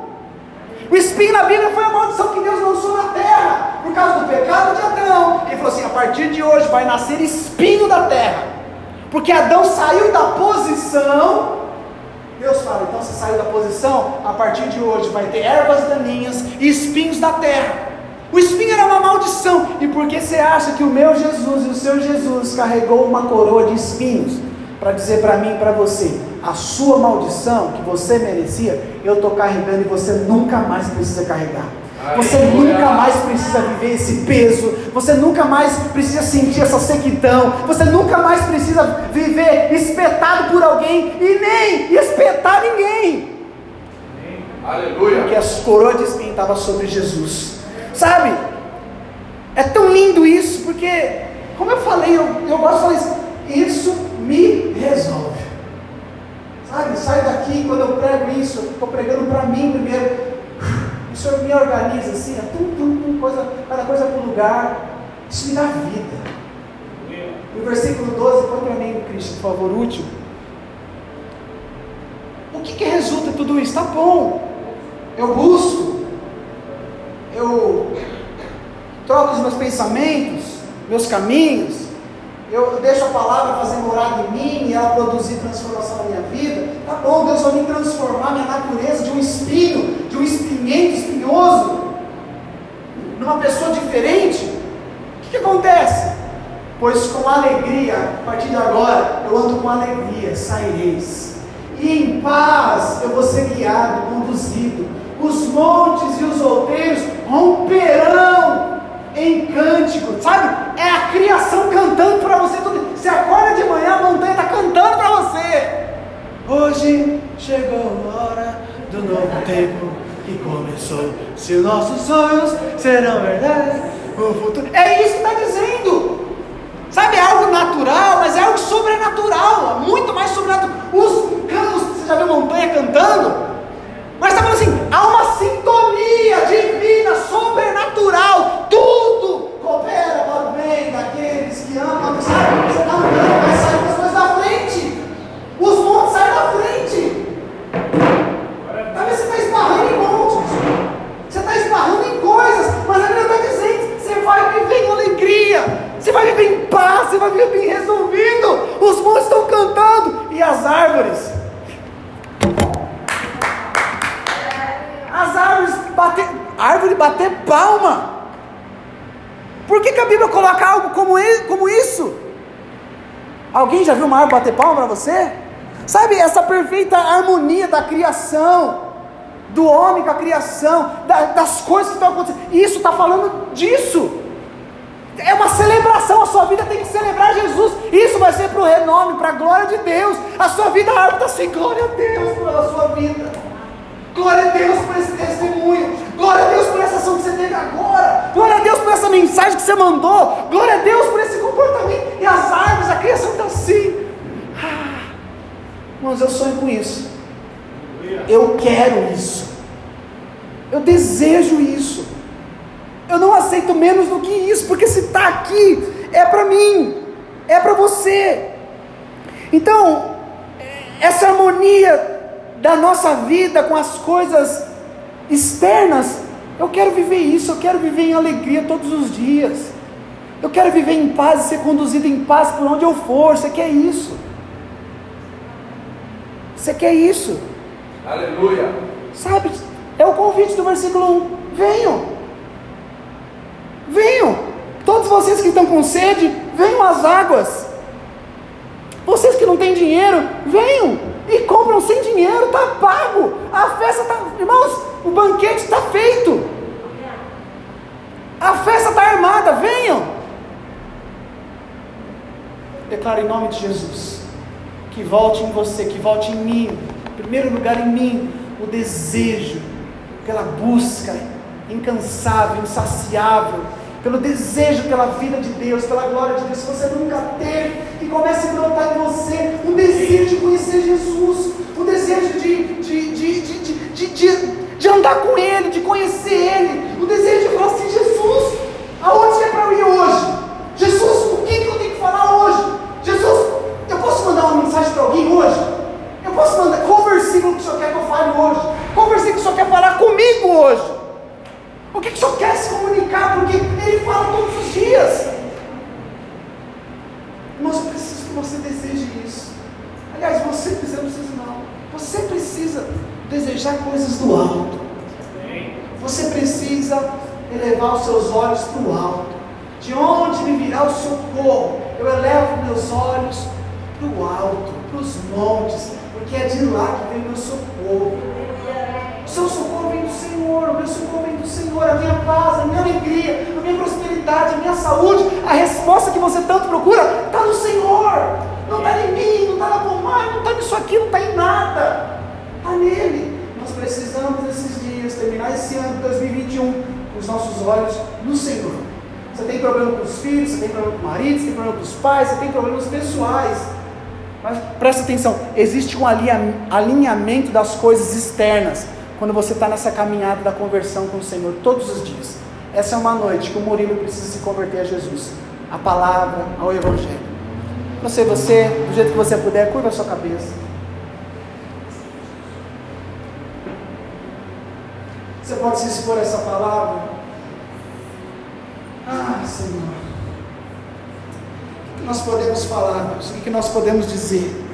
O espinho na Bíblia foi a maldição que Deus lançou na terra, por causa do pecado de Adão. Ele falou assim: a partir de hoje vai nascer espinho da terra, porque Adão saiu da posição. Deus fala: então você saiu da posição, a partir de hoje vai ter ervas daninhas e espinhos da terra. O espinho era uma maldição, e por que você acha que o meu Jesus e o seu Jesus carregou uma coroa de espinhos? Para dizer para mim e para você: a sua maldição que você merecia, eu estou carregando e você nunca mais precisa carregar. Você nunca mais precisa viver esse peso, você nunca mais precisa sentir essa sequidão, você nunca mais precisa viver espetado por alguém e nem espetar ninguém. Aleluia. Porque as coroas de espinho estavam sobre Jesus. Sabe? É tão lindo isso, porque, como eu falei, eu, eu gosto de falar isso, isso me resolve. Sabe, sai daqui, quando eu prego isso, eu estou pregando para mim primeiro. O Senhor me organiza assim, é tum, tum, tum, coisa, cada coisa para o lugar. Isso me dá vida. No versículo 12, põe para mim, Cristo, por favor, último. O que, que resulta tudo isso? Tá bom. Eu busco. Eu troco os meus pensamentos. meus caminhos, eu deixo a palavra fazer morada em mim e ela produzir transformação na minha vida, tá bom, Deus vai me transformar minha natureza de um espinho, de um espinhento espinhoso, numa pessoa diferente. O que, que acontece? Pois com alegria, a partir de agora, eu ando com alegria, saireis. E em paz eu vou ser guiado, conduzido. Os montes e os outeiros romperão em cântico, sabe? É a criação cantando para você. Você acorda de manhã, a montanha está cantando para você. Hoje chegou a hora do novo tempo que começou. Se nossos sonhos serão verdade, o futuro. É isso que está dizendo. Sabe, é algo natural, mas é algo sobrenatural, muito mais sobrenatural. Os canos, você já viu montanha cantando? Mas está falando assim, há uma sintonia divina, sobrenatural, tudo coopera para o bem daqueles que amam, sabe? Você está andando, vai sair as coisas da frente, os montes saem da frente. Talvez você está esbarrando em montes, você está esbarrando em coisas, mas a Bíblia está dizendo, você vai viver em alegria, você vai viver em paz, você vai viver bem resolvido, os montes estão cantando, e as árvores as árvores bater, árvore bater palma. Por que, que a Bíblia coloca algo como, como isso? Alguém já viu uma árvore bater palma para você? Sabe, essa perfeita harmonia da criação, do homem com a criação, da, das coisas que estão acontecendo. Isso está falando disso. É uma celebração, a sua vida tem que celebrar Jesus. Isso vai ser para o renome, para a glória de Deus. A sua vida, está assim, glória a Deus pela sua vida. Glória a Deus por esse testemunho. Glória a Deus por essa ação que você teve agora. Glória a Deus por essa mensagem que você mandou. Glória a Deus por esse comportamento. E as árvores, a criação está assim. Irmãos, eu sonho com isso. Eu quero isso. Eu desejo isso. Eu não aceito menos do que isso, porque se está aqui, é para mim, é para você. Então, essa harmonia da nossa vida com as coisas externas, eu quero viver isso, eu quero viver em alegria todos os dias. Eu quero viver em paz e ser conduzido em paz por onde eu for. Você quer isso? Você quer isso? Aleluia. Sabe? É o convite do versículo 1. Venham. Venham. Todos vocês que estão com sede, venham às águas. Vocês que não têm dinheiro, venham e compram sem dinheiro, está pago. A festa está. Irmãos, o banquete está feito. A festa está armada, venham. Declaro em nome de Jesus que volte em você, que volte em mim, em primeiro lugar em mim, o desejo pela busca incansável, insaciável pelo desejo pela vida de Deus, pela glória de Deus, que você nunca teve, que comece a brotar em você um desejo de conhecer Jesus, um desejo de, de, de, de, de, de, andar com Ele, de conhecer Ele, o desejo de falar assim: Jesus, aonde é para eu ir hoje? Jesus, o que, que eu tenho que falar hoje? Jesus, eu posso mandar uma mensagem para alguém hoje? Eu posso mandar, qual versículo que o Senhor quer que eu fale hoje? Qual versículo que o Senhor quer falar comigo hoje? O que, que o Senhor quer se comunicar? Porque Ele fala todos os dias. Mas eu preciso que você deseje isso. Aliás, você precisa, não precisa não. Você precisa desejar coisas do alto. Você precisa elevar os seus olhos para o alto. De onde me virá o socorro? Eu elevo meus olhos para o alto, para os montes, porque é de lá que vem meu socorro. O seu socorro vem do Senhor, o meu socorro vem do Senhor, a minha paz, a minha alegria, a minha prosperidade, a minha saúde, a resposta que você tanto procura está no Senhor, não está em mim, não está na pomada, não está nisso aqui, não está em nada, está nele. Nós precisamos nesses dias terminar esse ano de 2021 com os nossos olhos no Senhor. Você tem problema com os filhos, você tem problema com o marido, você tem problema com os pais, você tem problemas pessoais. Mas presta atenção, existe um alinhamento das coisas externas quando você está nessa caminhada da conversão com o Senhor todos os dias. Essa é uma noite que o Murilo precisa se converter a Jesus, a palavra, ao Evangelho. Você, você, do jeito que você puder, curva a sua cabeça. Você pode se expor a essa palavra? Ah, Senhor. nós podemos falar? O que nós podemos dizer?